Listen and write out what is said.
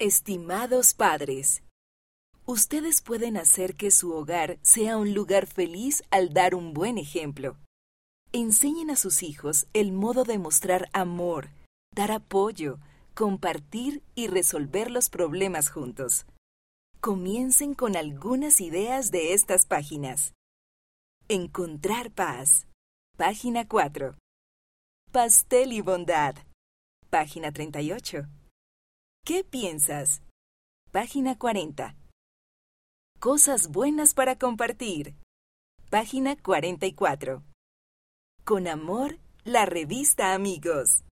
Estimados padres, ustedes pueden hacer que su hogar sea un lugar feliz al dar un buen ejemplo. Enseñen a sus hijos el modo de mostrar amor, dar apoyo, compartir y resolver los problemas juntos. Comiencen con algunas ideas de estas páginas. Encontrar paz. Página 4. Pastel y bondad. Página 38. ¿Qué piensas? Página 40. Cosas buenas para compartir. Página 44. Con amor, la revista Amigos.